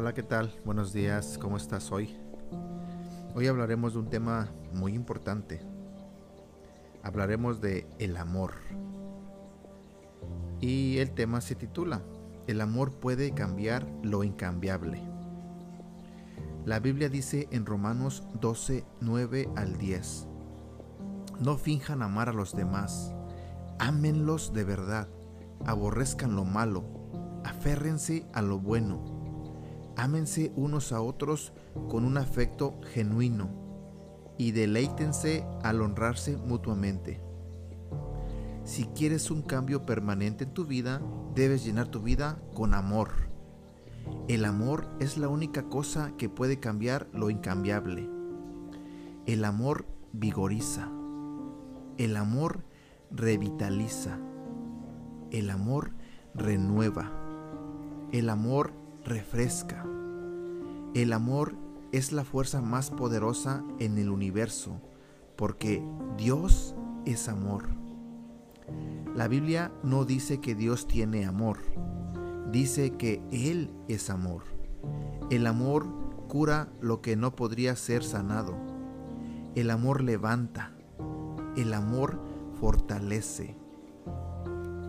Hola, ¿qué tal? Buenos días, ¿cómo estás hoy? Hoy hablaremos de un tema muy importante. Hablaremos de el amor. Y el tema se titula El amor puede cambiar lo incambiable. La Biblia dice en Romanos 12, 9 al 10. No finjan amar a los demás, ámenlos de verdad, aborrezcan lo malo, aférrense a lo bueno Ámense unos a otros con un afecto genuino y deleítense al honrarse mutuamente. Si quieres un cambio permanente en tu vida, debes llenar tu vida con amor. El amor es la única cosa que puede cambiar lo incambiable. El amor vigoriza. El amor revitaliza. El amor renueva. El amor refresca. El amor es la fuerza más poderosa en el universo, porque Dios es amor. La Biblia no dice que Dios tiene amor, dice que Él es amor. El amor cura lo que no podría ser sanado. El amor levanta. El amor fortalece.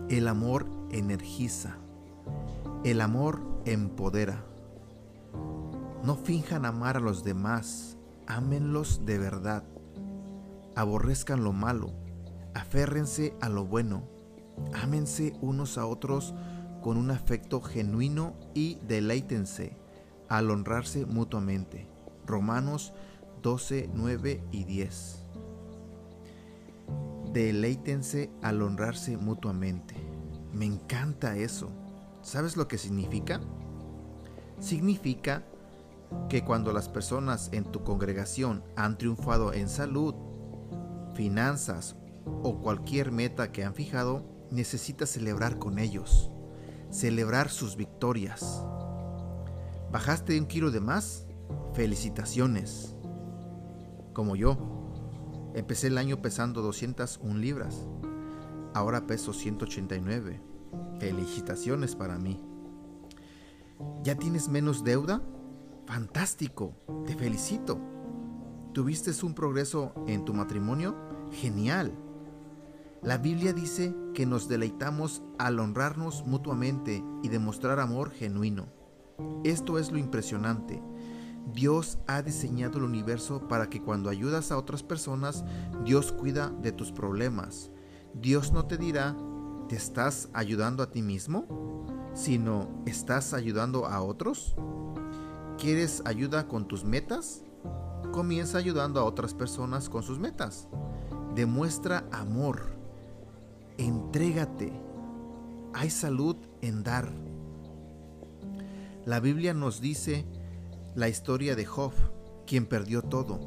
El amor energiza. El amor empodera. No finjan amar a los demás, ámenlos de verdad. Aborrezcan lo malo, aférrense a lo bueno, ámense unos a otros con un afecto genuino y deleítense al honrarse mutuamente. Romanos 12, 9 y 10. Deleítense al honrarse mutuamente. Me encanta eso. ¿Sabes lo que significa? Significa que cuando las personas en tu congregación han triunfado en salud, finanzas o cualquier meta que han fijado, necesitas celebrar con ellos, celebrar sus victorias. ¿Bajaste un kilo de más? Felicitaciones. Como yo, empecé el año pesando 201 libras, ahora peso 189 Felicitaciones para mí. ¿Ya tienes menos deuda? Fantástico, te felicito. ¿Tuviste un progreso en tu matrimonio? Genial. La Biblia dice que nos deleitamos al honrarnos mutuamente y demostrar amor genuino. Esto es lo impresionante. Dios ha diseñado el universo para que cuando ayudas a otras personas, Dios cuida de tus problemas. Dios no te dirá ¿Te estás ayudando a ti mismo? Sino, ¿estás ayudando a otros? ¿Quieres ayuda con tus metas? Comienza ayudando a otras personas con sus metas. Demuestra amor. Entrégate. Hay salud en dar. La Biblia nos dice la historia de Job, quien perdió todo.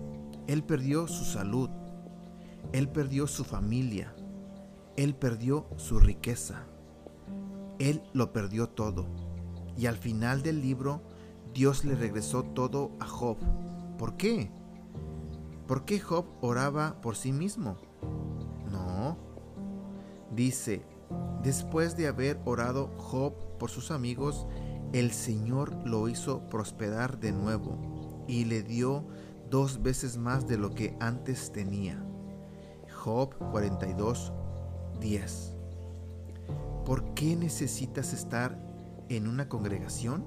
Él perdió su salud. Él perdió su familia él perdió su riqueza. Él lo perdió todo. Y al final del libro, Dios le regresó todo a Job. ¿Por qué? ¿Por qué Job oraba por sí mismo? No. Dice, después de haber orado Job por sus amigos, el Señor lo hizo prosperar de nuevo y le dio dos veces más de lo que antes tenía. Job 42, 10. ¿Por qué necesitas estar en una congregación?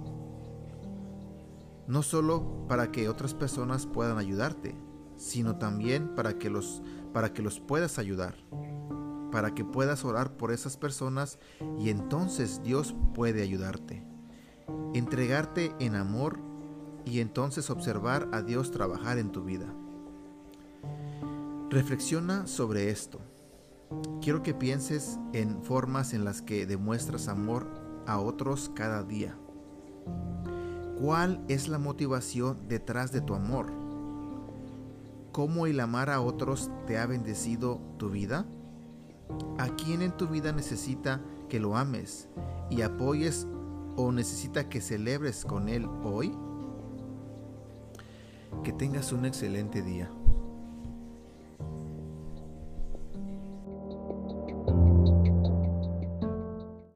No solo para que otras personas puedan ayudarte, sino también para que los, para que los puedas ayudar, para que puedas orar por esas personas y entonces Dios puede ayudarte. Entregarte en amor y entonces observar a Dios trabajar en tu vida. Reflexiona sobre esto. Quiero que pienses en formas en las que demuestras amor a otros cada día. ¿Cuál es la motivación detrás de tu amor? ¿Cómo el amar a otros te ha bendecido tu vida? ¿A quién en tu vida necesita que lo ames y apoyes o necesita que celebres con él hoy? Que tengas un excelente día.